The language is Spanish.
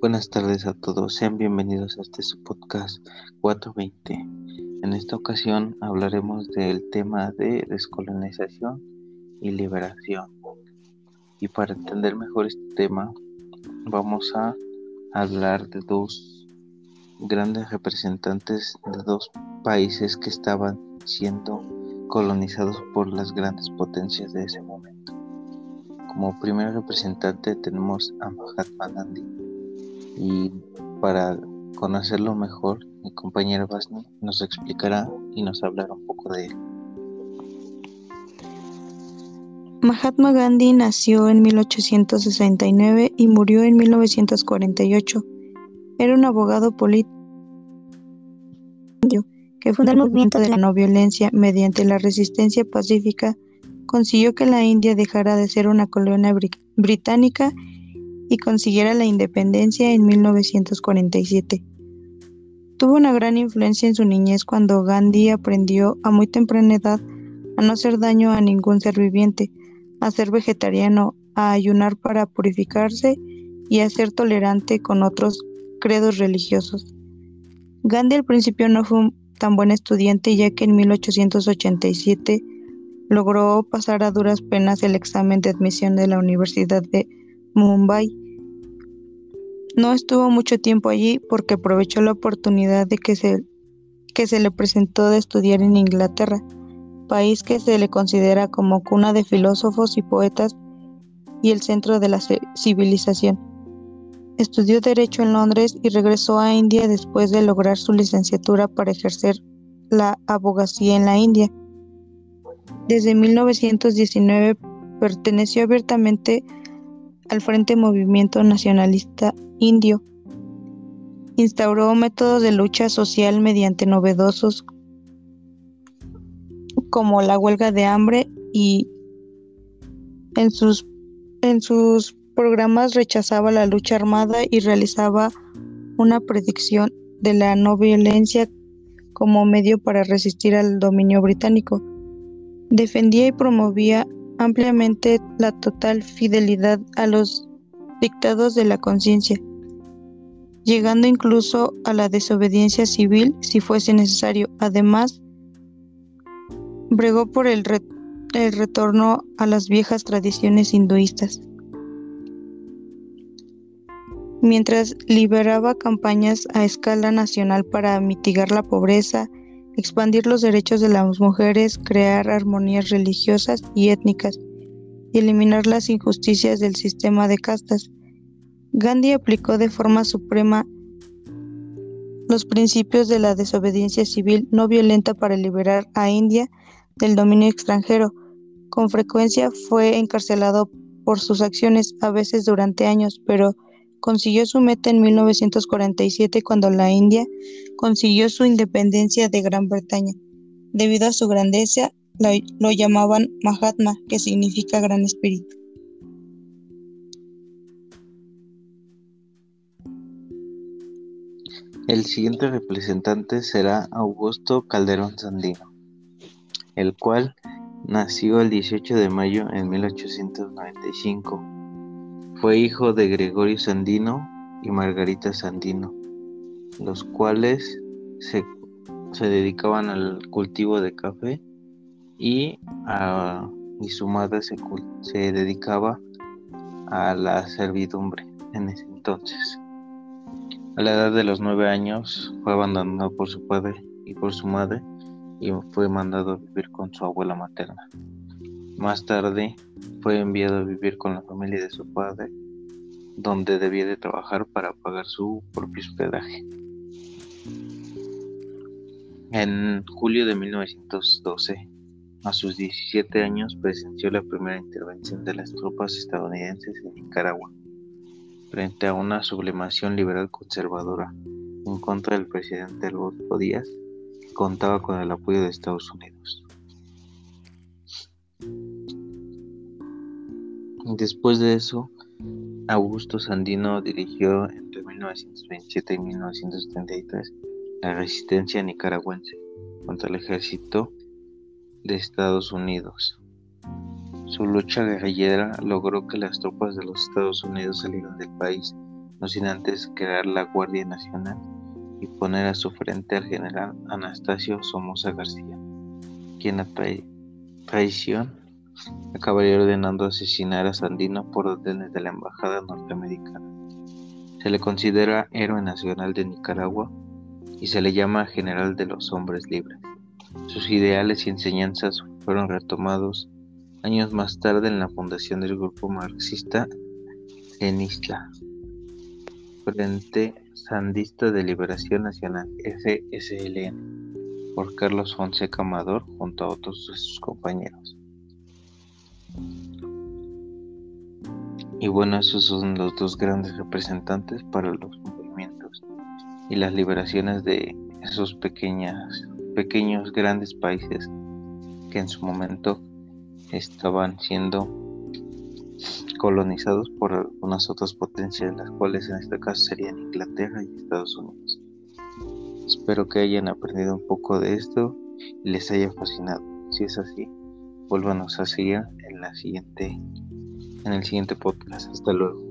Buenas tardes a todos, sean bienvenidos a este podcast 420. En esta ocasión hablaremos del tema de descolonización y liberación. Y para entender mejor este tema, vamos a hablar de dos grandes representantes de dos países que estaban siendo colonizados por las grandes potencias de ese. Como primer representante tenemos a Mahatma Gandhi y para conocerlo mejor mi compañera Basni nos explicará y nos hablará un poco de él. Mahatma Gandhi nació en 1869 y murió en 1948. Era un abogado político que fundó el movimiento de la no violencia mediante la resistencia pacífica, consiguió que la India dejara de ser una colonia británica y consiguiera la independencia en 1947. Tuvo una gran influencia en su niñez cuando Gandhi aprendió a muy temprana edad a no hacer daño a ningún ser viviente, a ser vegetariano, a ayunar para purificarse y a ser tolerante con otros credos religiosos. Gandhi al principio no fue un tan buen estudiante ya que en 1887 logró pasar a duras penas el examen de admisión de la Universidad de Mumbai. No estuvo mucho tiempo allí porque aprovechó la oportunidad de que se, que se le presentó de estudiar en Inglaterra, país que se le considera como cuna de filósofos y poetas y el centro de la civilización. Estudió Derecho en Londres y regresó a India después de lograr su licenciatura para ejercer la abogacía en la India. Desde 1919 perteneció abiertamente al Frente Movimiento Nacionalista Indio. Instauró métodos de lucha social mediante novedosos como la huelga de hambre y en sus, en sus programas rechazaba la lucha armada y realizaba una predicción de la no violencia como medio para resistir al dominio británico. Defendía y promovía ampliamente la total fidelidad a los dictados de la conciencia, llegando incluso a la desobediencia civil si fuese necesario. Además, bregó por el, retorno a las viejas tradiciones hinduistas mientras liberaba campañas a escala nacional para mitigar la pobreza, expandir los derechos de las mujeres, crear armonías religiosas y étnicas y eliminar las injusticias del sistema de castas. Gandhi aplicó de forma suprema los principios de la desobediencia civil no violenta para liberar a India del dominio extranjero. Con frecuencia fue encarcelado por sus acciones, a veces durante años, pero Consiguió su meta en 1947 cuando la India consiguió su independencia de Gran Bretaña. Debido a su grandeza, lo, llamaban Mahatma, que significa gran espíritu. El siguiente representante será Augusto Calderón Sandino, el cual nació el 18 de mayo en 1895 fue hijo de Gregorio Sandino y Margarita Sandino, los cuales se, dedicaban al cultivo de café y, su madre se, se dedicaba a la servidumbre en ese entonces. A la edad de los nueve años fue abandonado por su padre y por su madre y fue mandado a vivir con su abuela materna. Más tarde fue enviado a vivir con la familia de su padre, donde debía de trabajar para pagar su propio hospedaje. En julio de 1912, a sus 17 años, presenció la primera intervención de las tropas estadounidenses en Nicaragua, frente a una sublimación liberal conservadora en contra del presidente Rodrigo Díaz, que contaba con el apoyo de Estados Unidos. Después de eso, Augusto Sandino dirigió entre 1927 y 1933 la resistencia nicaragüense contra el ejército de Estados Unidos. Su lucha guerrillera logró que las tropas de los Estados Unidos salieran del país, no sin antes crear la Guardia Nacional y poner a su frente al general Anastasio Somoza García, quien a traición acabaría ordenando asesinar a Sandino por órdenes de la Embajada norteamericana. Se le considera héroe nacional de Nicaragua y se le llama general de los hombres libres. Sus ideales y enseñanzas fueron retomados años más tarde en la fundación del grupo marxista Isla, Frente Sandista de Liberación Nacional, FSLN, por Carlos Fonseca Amador junto a otros de sus compañeros. Y bueno, esos son los dos grandes representantes para los movimientos y las liberaciones de esos pequeñas, pequeños grandes países que en su momento estaban siendo colonizados por algunas otras potencias, las cuales en este caso serían Inglaterra y Estados Unidos. Espero que hayan aprendido un poco de esto y les haya fascinado. Si es así, vuélvanos a seguir en la siguiente en el siguiente podcast. Hasta luego.